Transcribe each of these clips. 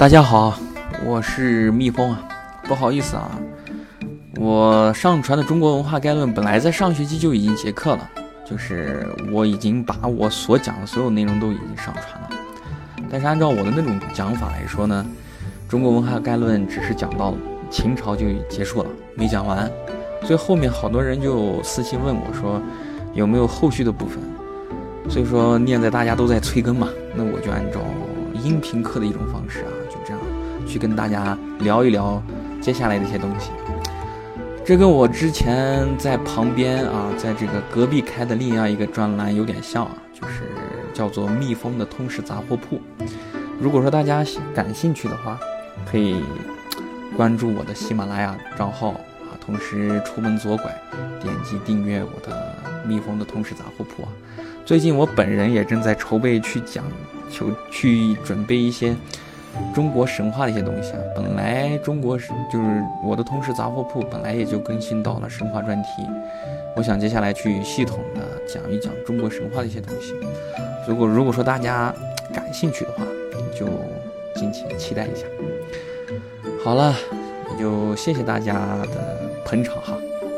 大家好，我是蜜蜂啊，不好意思啊，我上传的《中国文化概论》本来在上学期就已经结课了，就是我已经把我所讲的所有内容都已经上传了，但是按照我的那种讲法来说呢，《中国文化概论》只是讲到秦朝就结束了，没讲完，所以后面好多人就私信问我说有没有后续的部分，所以说念在大家都在催更嘛，那我就按照音频课的一种方式啊。去跟大家聊一聊接下来的一些东西，这跟我之前在旁边啊，在这个隔壁开的另外一个专栏有点像啊，就是叫做“蜜蜂的通识杂货铺”。如果说大家感兴趣的话，可以关注我的喜马拉雅账号啊，同时出门左拐，点击订阅我的“蜜蜂的通识杂货铺”啊。最近我本人也正在筹备去讲，求去准备一些。中国神话的一些东西啊，本来中国是就是我的通识杂货铺本来也就更新到了神话专题，我想接下来去系统的讲一讲中国神话的一些东西。如果如果说大家感兴趣的话，就敬请期待一下。好了，也就谢谢大家的捧场哈。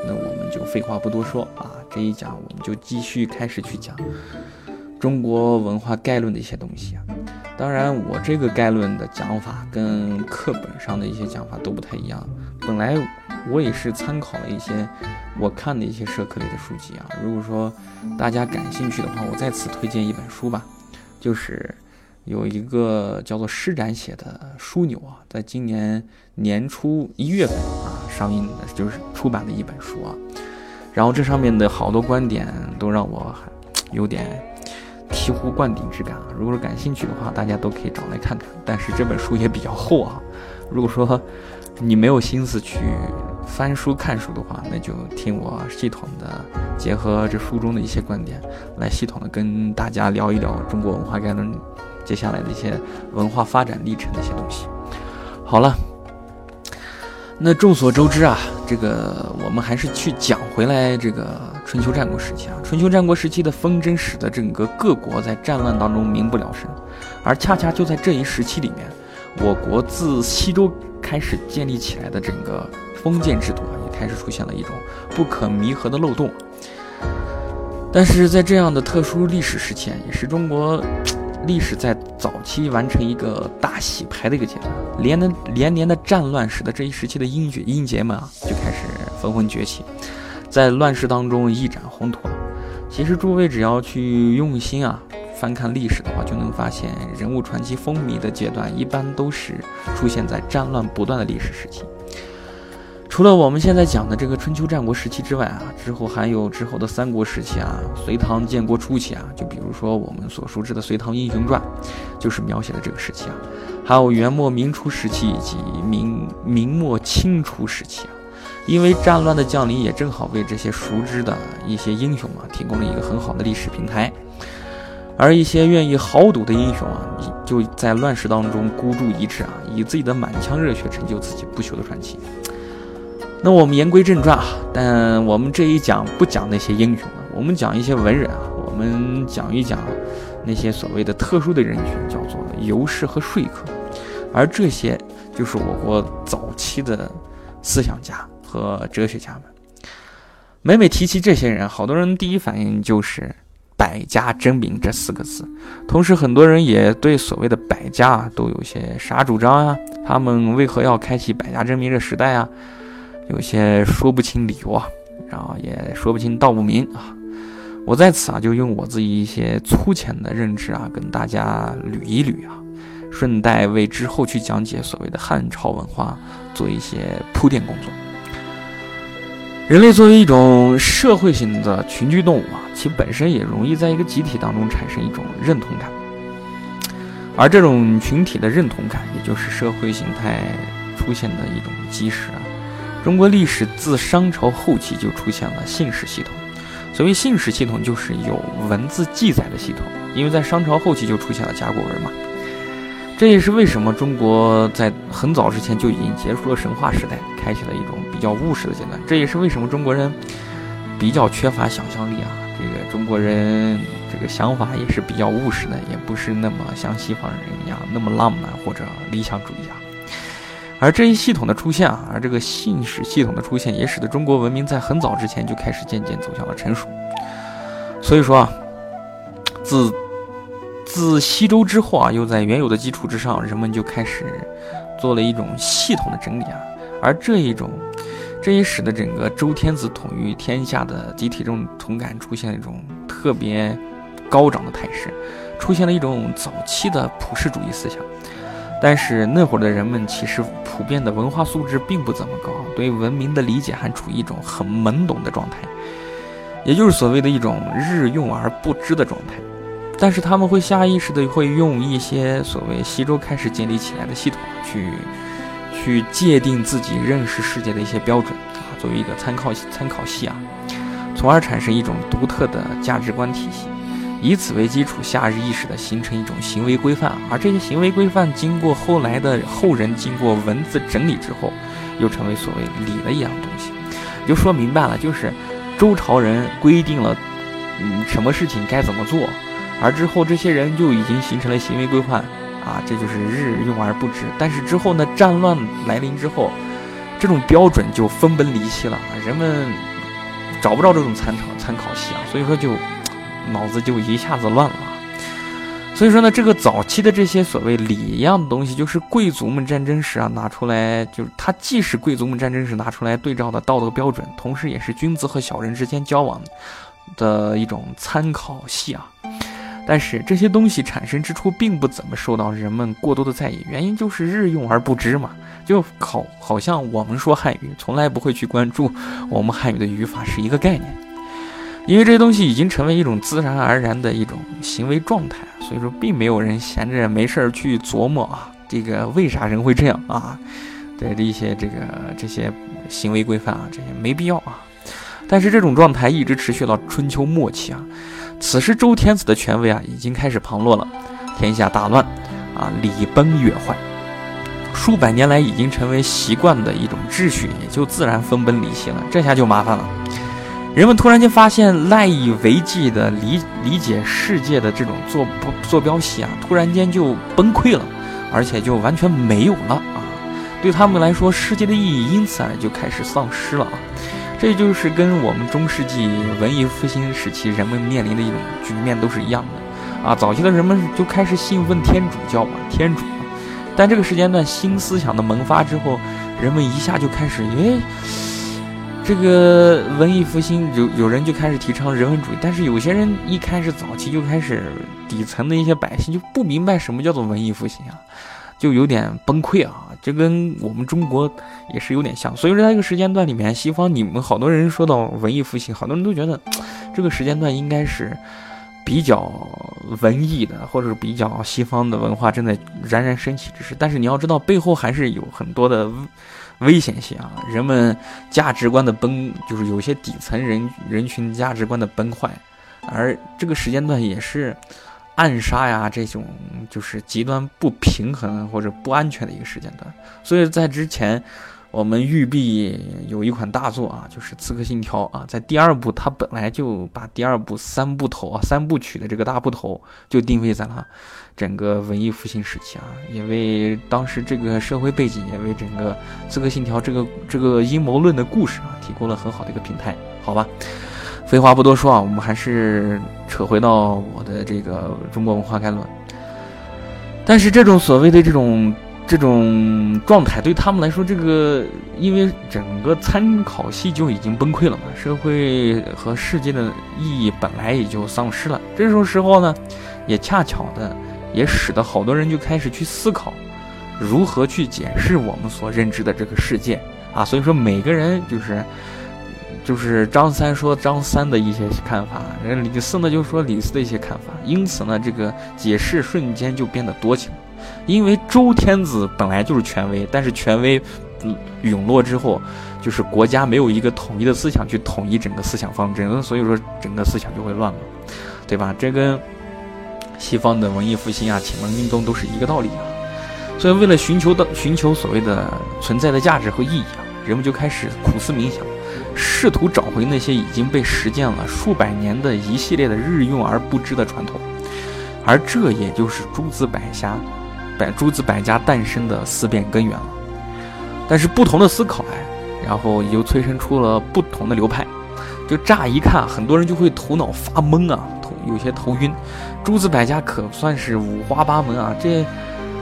那我们就废话不多说啊，这一讲我们就继续开始去讲中国文化概论的一些东西啊。当然，我这个概论的讲法跟课本上的一些讲法都不太一样。本来我也是参考了一些我看的一些社科类的书籍啊。如果说大家感兴趣的话，我再次推荐一本书吧，就是有一个叫做施展写的《枢纽》啊，在今年年初一月份啊上映的，就是出版的一本书啊。然后这上面的好多观点都让我有点。醍醐灌顶之感啊！如果说感兴趣的话，大家都可以找来看看。但是这本书也比较厚啊，如果说你没有心思去翻书看书的话，那就听我系统的结合这书中的一些观点，来系统的跟大家聊一聊中国文化概论接下来的一些文化发展历程的一些东西。好了。那众所周知啊，这个我们还是去讲回来这个春秋战国时期啊。春秋战国时期的纷争使得整个各国在战乱当中民不聊生，而恰恰就在这一时期里面，我国自西周开始建立起来的整个封建制度啊，也开始出现了一种不可弥合的漏洞。但是在这样的特殊历史时期，也是中国。历史在早期完成一个大洗牌的一个阶段，连的连年的战乱使得这一时期的英爵英杰们啊就开始纷纷崛起，在乱世当中一展宏图。其实诸位只要去用心啊翻看历史的话，就能发现人物传奇风靡的阶段一般都是出现在战乱不断的历史时期。除了我们现在讲的这个春秋战国时期之外啊，之后还有之后的三国时期啊，隋唐建国初期啊，就比如说我们所熟知的《隋唐英雄传》，就是描写的这个时期啊，还有元末明初时期以及明明末清初时期啊，因为战乱的降临，也正好为这些熟知的一些英雄啊，提供了一个很好的历史平台，而一些愿意豪赌的英雄啊，就在乱世当中孤注一掷啊，以自己的满腔热血成就自己不朽的传奇。那我们言归正传啊，但我们这一讲不讲那些英雄了，我们讲一些文人啊，我们讲一讲那些所谓的特殊的人群，叫做游士和说客，而这些就是我国早期的思想家和哲学家们。每每提起这些人，好多人第一反应就是“百家争鸣”这四个字，同时很多人也对所谓的百家都有些啥主张啊？他们为何要开启百家争鸣这时代啊？有些说不清理由啊，然后也说不清道不明啊。我在此啊，就用我自己一些粗浅的认知啊，跟大家捋一捋啊，顺带为之后去讲解所谓的汉朝文化做一些铺垫工作。人类作为一种社会性的群居动物啊，其本身也容易在一个集体当中产生一种认同感，而这种群体的认同感，也就是社会形态出现的一种基石啊。中国历史自商朝后期就出现了信史系统。所谓信史系统，就是有文字记载的系统。因为在商朝后期就出现了甲骨文嘛。这也是为什么中国在很早之前就已经结束了神话时代，开启了一种较务实的阶段。这也是为什么中国人比较缺乏想象力啊。这个中国人这个想法也是比较务实的，也不是那么像西方人一样那么浪漫或者理想主义啊。而这一系统的出现啊，而这个信史系统的出现，也使得中国文明在很早之前就开始渐渐走向了成熟。所以说啊，自自西周之后啊，又在原有的基础之上，人们就开始做了一种系统的整理啊。而这一种，这也使得整个周天子统御天下的集体中同感出现了一种特别高涨的态势，出现了一种早期的普世主义思想。但是那会儿的人们其实普遍的文化素质并不怎么高，对文明的理解还处于一种很懵懂的状态，也就是所谓的一种日用而不知的状态。但是他们会下意识的会用一些所谓西周开始建立起来的系统去去界定自己认识世界的一些标准啊，作为一个参考参考系啊，从而产生一种独特的价值观体系。以此为基础，下意识的形成一种行为规范，而这些行为规范经过后来的后人经过文字整理之后，又成为所谓礼的一样东西。就说明白了，就是周朝人规定了，嗯，什么事情该怎么做，而之后这些人就已经形成了行为规范，啊，这就是日用而不知。但是之后呢，战乱来临之后，这种标准就分崩离析了，人们找不着这种参考参考系啊，所以说就。脑子就一下子乱了，所以说呢，这个早期的这些所谓礼一样的东西，就是贵族们战争时啊拿出来，就是它既是贵族们战争时拿出来对照的道德标准，同时也是君子和小人之间交往的一种参考系啊。但是这些东西产生之初，并不怎么受到人们过多的在意，原因就是日用而不知嘛，就好好像我们说汉语，从来不会去关注我们汉语的语法是一个概念。因为这些东西已经成为一种自然而然的一种行为状态，所以说并没有人闲着没事儿去琢磨啊，这个为啥人会这样啊？对这一些这个这些行为规范啊，这些没必要啊。但是这种状态一直持续到春秋末期啊，此时周天子的权威啊已经开始旁落了，天下大乱啊，礼崩乐坏，数百年来已经成为习惯的一种秩序，也就自然分崩离析了。这下就麻烦了。人们突然间发现赖以为继的理理解世界的这种坐坐标系啊，突然间就崩溃了，而且就完全没有了啊！对他们来说，世界的意义因此啊就开始丧失了啊！这就是跟我们中世纪文艺复兴时期人们面临的一种局面都是一样的啊！早期的人们就开始信奉天主教嘛，天主，但这个时间段新思想的萌发之后，人们一下就开始因为。这个文艺复兴有有人就开始提倡人文主义，但是有些人一开始早期就开始底层的一些百姓就不明白什么叫做文艺复兴啊，就有点崩溃啊。这跟我们中国也是有点像，所以说在这个时间段里面，西方你们好多人说到文艺复兴，好多人都觉得这个时间段应该是比较文艺的，或者是比较西方的文化正在冉冉升起之时。但是你要知道，背后还是有很多的。危险性啊，人们价值观的崩，就是有些底层人人群价值观的崩坏，而这个时间段也是暗杀呀，这种就是极端不平衡或者不安全的一个时间段。所以在之前，我们育碧有一款大作啊，就是《刺客信条》啊，在第二部，它本来就把第二部三部头啊三部曲的这个大部头就定位在了。整个文艺复兴时期啊，也为当时这个社会背景，也为整个《刺客信条》这个这个阴谋论的故事啊，提供了很好的一个平台，好吧？废话不多说啊，我们还是扯回到我的这个中国文化概论。但是这种所谓的这种这种状态，对他们来说，这个因为整个参考系就已经崩溃了嘛，社会和世界的意义本来也就丧失了。这种时候呢，也恰巧的。也使得好多人就开始去思考，如何去解释我们所认知的这个世界啊。所以说，每个人就是就是张三说张三的一些看法，人李四呢就说李四的一些看法。因此呢，这个解释瞬间就变得多起来。因为周天子本来就是权威，但是权威陨落之后，就是国家没有一个统一的思想去统一整个思想方针，所以说整个思想就会乱了，对吧？这跟。西方的文艺复兴啊，启蒙运动都是一个道理啊，所以为了寻求的寻求所谓的存在的价值和意义啊，人们就开始苦思冥想，试图找回那些已经被实践了数百年的一系列的日用而不知的传统，而这也就是诸子百家，百诸子百家诞生的思辨根源了。但是不同的思考，哎，然后也就催生出了不同的流派。就乍一看，很多人就会头脑发懵啊，头有些头晕。诸子百家可算是五花八门啊，这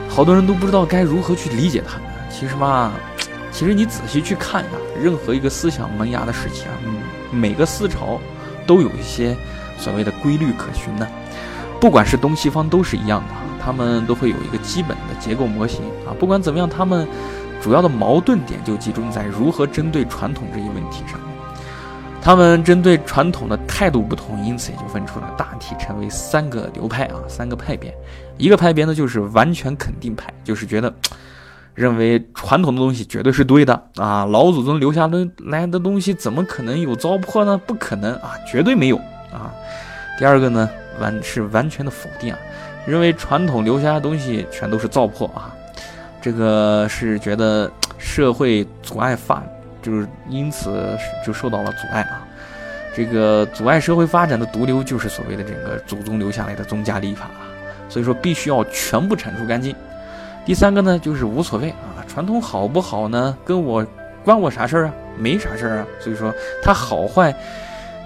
好多人都不知道该如何去理解它们。其实嘛，其实你仔细去看呀，任何一个思想萌芽的时期啊，每个思潮都有一些所谓的规律可循的。不管是东西方都是一样的啊，他们都会有一个基本的结构模型啊。不管怎么样，他们主要的矛盾点就集中在如何针对传统这一问题上。他们针对传统的态度不同，因此也就分出了大体成为三个流派啊，三个派别。一个派别呢，就是完全肯定派，就是觉得认为传统的东西绝对是对的啊，老祖宗留下来的东西怎么可能有糟粕呢？不可能啊，绝对没有啊。第二个呢，完是完全的否定啊，认为传统留下的东西全都是糟粕啊，这个是觉得社会阻碍发。就是因此就受到了阻碍啊，这个阻碍社会发展的毒瘤就是所谓的这个祖宗留下来的宗家礼法啊，所以说必须要全部铲除干净。第三个呢就是无所谓啊，传统好不好呢？跟我关我啥事儿啊？没啥事儿啊。所以说它好坏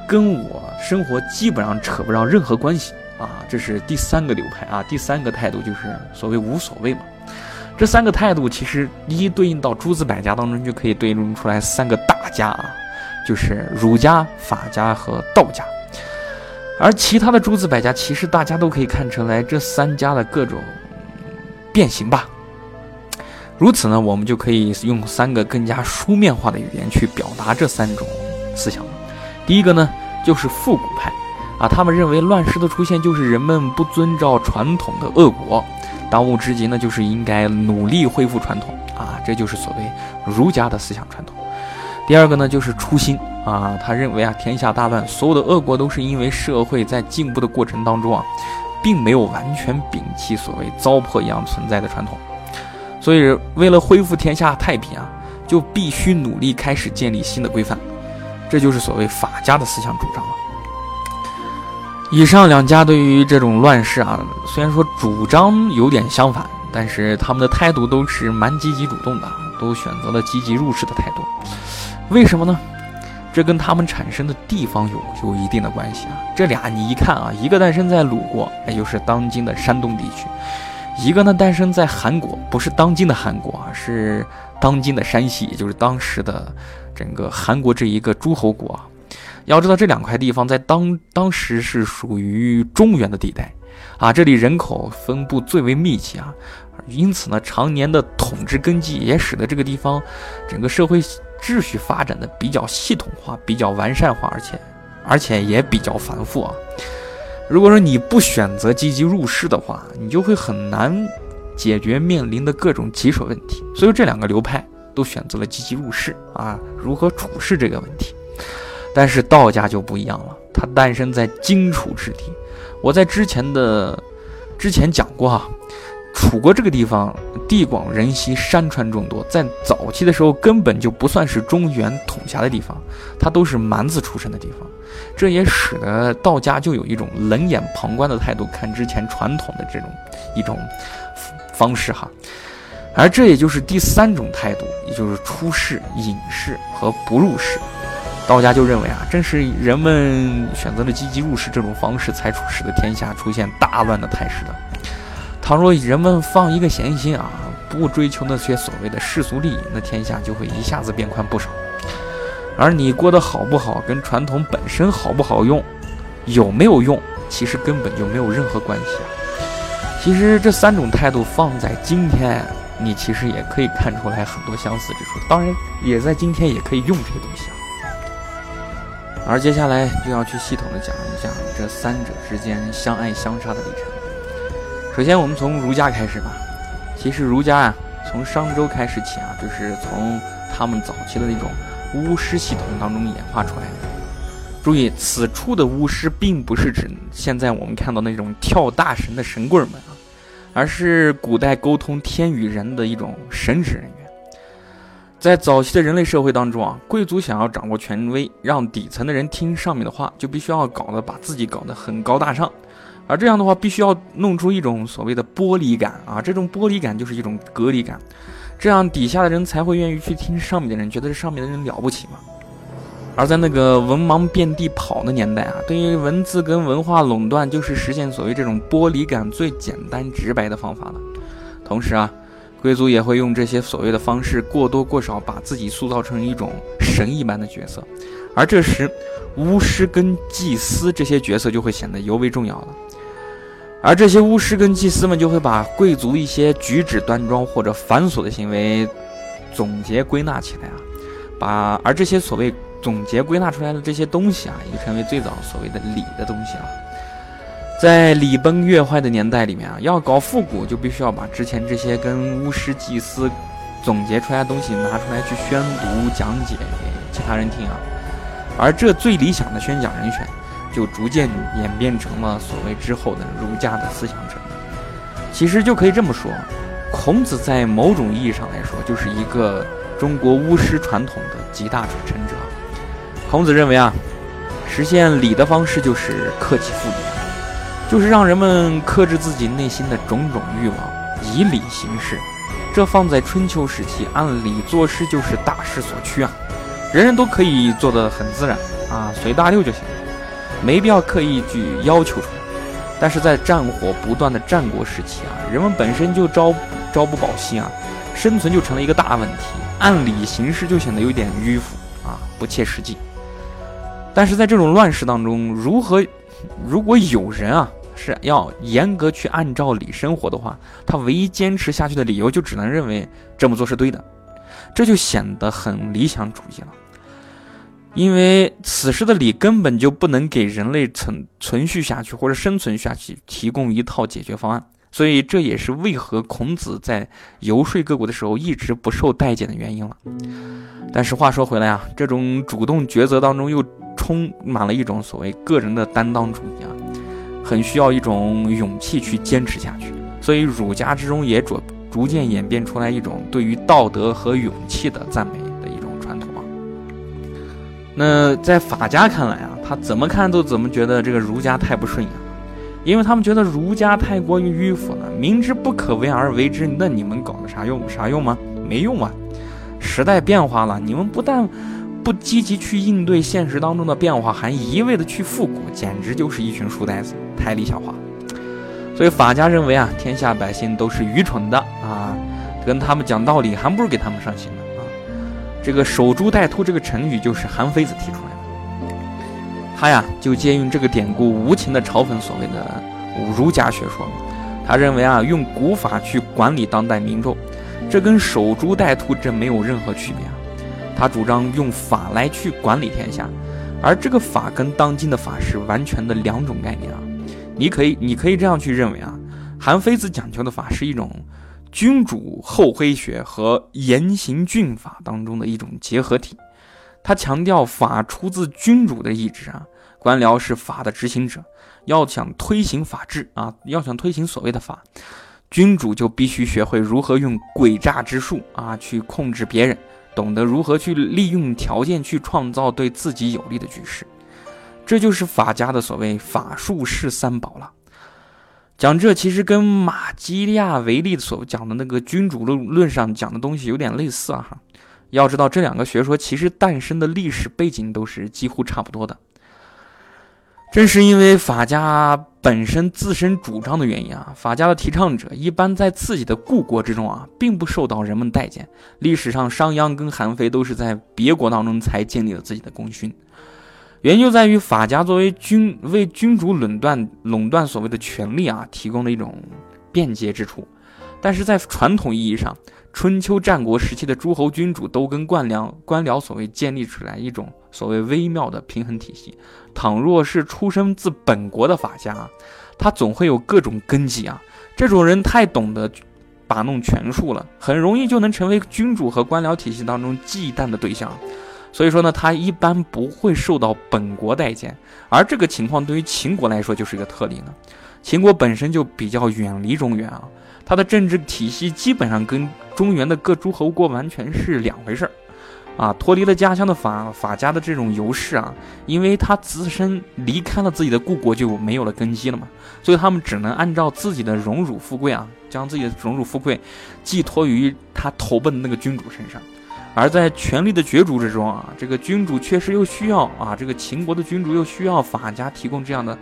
跟我生活基本上扯不上任何关系啊。这是第三个流派啊，第三个态度就是所谓无所谓嘛。这三个态度其实一一对应到诸子百家当中，就可以对应出来三个大家啊，就是儒家、法家和道家。而其他的诸子百家，其实大家都可以看出来这三家的各种变形吧。如此呢，我们就可以用三个更加书面化的语言去表达这三种思想了。第一个呢，就是复古派啊，他们认为乱世的出现就是人们不遵照传统的恶果。当务之急呢，就是应该努力恢复传统啊，这就是所谓儒家的思想传统。第二个呢，就是初心啊，他认为啊，天下大乱，所有的恶果都是因为社会在进步的过程当中啊，并没有完全摒弃所谓糟粕一样存在的传统，所以为了恢复天下太平啊，就必须努力开始建立新的规范，这就是所谓法家的思想主张了。以上两家对于这种乱世啊，虽然说主张有点相反，但是他们的态度都是蛮积极主动的，都选择了积极入世的态度。为什么呢？这跟他们产生的地方有有一定的关系啊。这俩你一看啊，一个诞生在鲁国，也就是当今的山东地区；一个呢诞生在韩国，不是当今的韩国啊，是当今的山西，也就是当时的整个韩国这一个诸侯国。要知道，这两块地方在当当时是属于中原的地带，啊，这里人口分布最为密集啊，因此呢，常年的统治根基也使得这个地方整个社会秩序发展的比较系统化、比较完善化，而且而且也比较繁复啊。如果说你不选择积极入世的话，你就会很难解决面临的各种棘手问题。所以这两个流派都选择了积极入世啊，如何处事这个问题。但是道家就不一样了，它诞生在荆楚之地。我在之前的之前讲过哈，楚国这个地方地广人稀，山川众多，在早期的时候根本就不算是中原统辖的地方，它都是蛮子出身的地方。这也使得道家就有一种冷眼旁观的态度看之前传统的这种一种方式哈。而这也就是第三种态度，也就是出世、隐世和不入世。道家就认为啊，正是人们选择了积极入世这种方式，才使得天下出现大乱的态势的。倘若人们放一个闲心啊，不追求那些所谓的世俗利益，那天下就会一下子变宽不少。而你过得好不好，跟传统本身好不好用，有没有用，其实根本就没有任何关系啊。其实这三种态度放在今天，你其实也可以看出来很多相似之处。当然，也在今天也可以用这些东西啊。而接下来就要去系统的讲一下这三者之间相爱相杀的历程。首先，我们从儒家开始吧。其实儒家啊，从商周开始起啊，就是从他们早期的那种巫师系统当中演化出来的。注意，此处的巫师并不是指现在我们看到那种跳大神的神棍们啊，而是古代沟通天与人的一种神职人员。在早期的人类社会当中啊，贵族想要掌握权威，让底层的人听上面的话，就必须要搞得把自己搞得很高大上，而这样的话，必须要弄出一种所谓的玻璃感啊，这种玻璃感就是一种隔离感，这样底下的人才会愿意去听上面的人，觉得这上面的人了不起嘛。而在那个文盲遍地跑的年代啊，对于文字跟文化垄断，就是实现所谓这种剥离感最简单直白的方法了。同时啊，贵族也会用这些所谓的方式，过多过少把自己塑造成一种神一般的角色。而这时，巫师跟祭司这些角色就会显得尤为重要了。而这些巫师跟祭司们就会把贵族一些举止端庄或者繁琐的行为总结归纳起来啊，把而这些所谓。总结归纳出来的这些东西啊，也就成为最早所谓的礼的东西了。在礼崩乐坏的年代里面啊，要搞复古，就必须要把之前这些跟巫师、祭司总结出来的东西拿出来去宣读、讲解给其他人听啊。而这最理想的宣讲人选，就逐渐演变成了所谓之后的儒家的思想者。其实就可以这么说，孔子在某种意义上来说，就是一个中国巫师传统的集大成者。孔子认为啊，实现礼的方式就是克己复礼，就是让人们克制自己内心的种种欲望，以礼行事。这放在春秋时期，按理做事就是大势所趋啊，人人都可以做得很自然啊，随大流就行，没必要刻意去要求出来。但是在战火不断的战国时期啊，人们本身就朝朝不保夕啊，生存就成了一个大问题，按理行事就显得有点迂腐啊，不切实际。但是在这种乱世当中，如何？如果有人啊是要严格去按照理生活的话，他唯一坚持下去的理由就只能认为这么做是对的，这就显得很理想主义了。因为此时的礼根本就不能给人类存存续下去或者生存下去提供一套解决方案，所以这也是为何孔子在游说各国的时候一直不受待见的原因了。但是话说回来啊，这种主动抉择当中又。充满了一种所谓个人的担当主义啊，很需要一种勇气去坚持下去。所以儒家之中也逐逐渐演变出来一种对于道德和勇气的赞美。那在法家看来啊，他怎么看都怎么觉得这个儒家太不顺眼，因为他们觉得儒家太过于迂腐了，明知不可为而为之，那你们搞的啥用？啥用吗？没用啊！时代变化了，你们不但不积极去应对现实当中的变化，还一味的去复古，简直就是一群书呆子，太理想化。所以法家认为啊，天下百姓都是愚蠢的啊，跟他们讲道理，还不如给他们上刑呢。这个守株待兔这个成语就是韩非子提出来的，他呀就借用这个典故，无情的嘲讽所谓的儒家学说。他认为啊，用古法去管理当代民众，这跟守株待兔这没有任何区别啊。他主张用法来去管理天下，而这个法跟当今的法是完全的两种概念啊！你可以，你可以这样去认为啊，韩非子讲求的法是一种君主厚黑学和严刑峻法当中的一种结合体。他强调法出自君主的意志啊，官僚是法的执行者，要想推行法治啊，要想推行所谓的法，君主就必须学会如何用诡诈之术啊去控制别人。懂得如何去利用条件去创造对自己有利的局势，这就是法家的所谓法术是三宝了。讲这其实跟马基亚维利所讲的那个君主论论上讲的东西有点类似啊。要知道这两个学说其实诞生的历史背景都是几乎差不多的。正是因为法家本身自身主张的原因啊，法家的提倡者一般在自己的故国之中啊，并不受到人们待见。历史上，商鞅跟韩非都是在别国当中才建立了自己的功勋。原因就在于法家作为君为君主垄断垄断所谓的权利啊，提供了一种便捷之处。但是在传统意义上，春秋战国时期的诸侯君主都跟官僚官僚所谓建立出来一种。所谓微妙的平衡体系，倘若是出生自本国的法家，他总会有各种根基啊。这种人太懂得把弄权术了，很容易就能成为君主和官僚体系当中忌惮的对象。所以说呢，他一般不会受到本国待见。而这个情况对于秦国来说就是一个特例呢。秦国本身就比较远离中原啊，他的政治体系基本上跟中原的各诸侯国完全是两回事儿。啊，脱离了家乡的法法家的这种优势啊，因为他自身离开了自己的故国就没有了根基了嘛，所以他们只能按照自己的荣辱富贵啊，将自己的荣辱富贵寄托于他投奔的那个君主身上。而在权力的角逐之中啊，这个君主确实又需要啊，这个秦国的君主又需要法家提供这样的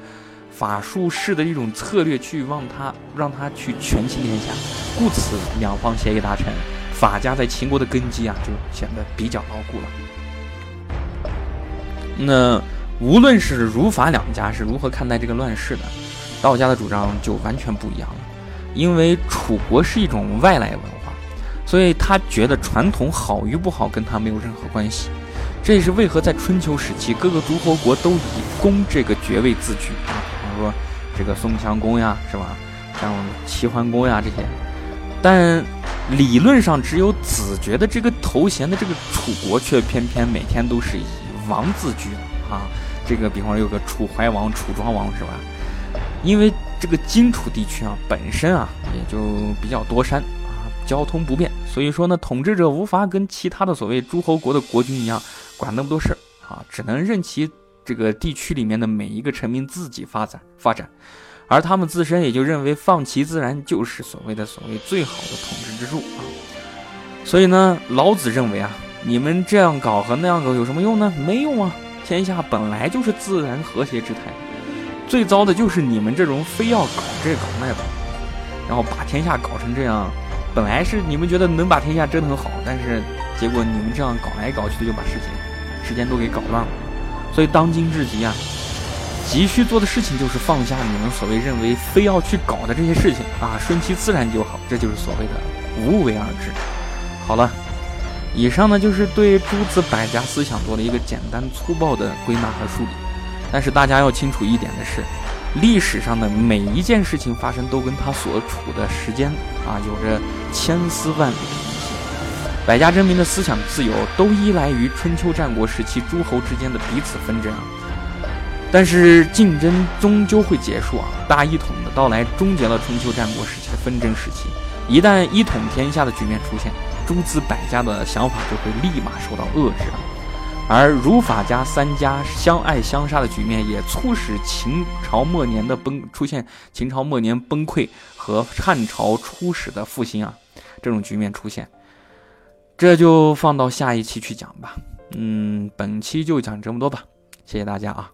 法术式的一种策略去让他让他去权倾天下，故此两方协议达成。法家在秦国的根基啊，就显得比较牢固了。那无论是儒法两家是如何看待这个乱世的，道家的主张就完全不一样了。因为楚国是一种外来文化，所以他觉得传统好与不好跟他没有任何关系。这也是为何在春秋时期，各个诸侯国都以公这个爵位自居啊，比方说这个宋襄公呀，是吧？像齐桓公呀这些，但。理论上只有子爵的这个头衔的这个楚国，却偏偏每天都是以王自居啊。这个比方说有个楚怀王、楚庄王是吧？因为这个荆楚地区啊，本身啊也就比较多山，交通不便，所以说呢，统治者无法跟其他的所谓诸侯国的国君一样管那么多事儿啊，只能任其这个地区里面的每一个臣民自己发展发展。而他们自身也就认为放其自然就是所谓的所谓最好的统治之术啊，所以呢，老子认为啊，你们这样搞和那样搞有什么用呢？没用啊！天下本来就是自然和谐之态，最糟的就是你们这种非要搞这搞那个，然后把天下搞成这样。本来是你们觉得能把天下折腾好，但是结果你们这样搞来搞去的，就把事情时间都给搞乱了。所以当今之急啊！急需做的事情就是放下你们所谓认为非要去搞的这些事情啊，顺其自然就好，这就是所谓的无为而治。好了，以上呢就是对诸子百家思想做的一个简单粗暴的归纳和梳理。但是大家要清楚一点的是，历史上的每一件事情发生都跟他所处的时间啊有着千丝万缕的联系。百家争鸣的思想自由都依赖于春秋战国时期诸侯之间的彼此纷争啊。但是竞争终究会结束啊！大一统的到来终结了春秋战国时期的纷争时期。一旦一统天下的局面出现，诸子百家的想法就会立马受到遏制。而儒法家三家相爱相杀的局面，也促使秦朝末年的崩出现，秦朝末年崩溃和汉朝初始的复兴啊，这种局面出现，这就放到下一期去讲吧。嗯，本期就讲这么多吧，谢谢大家啊。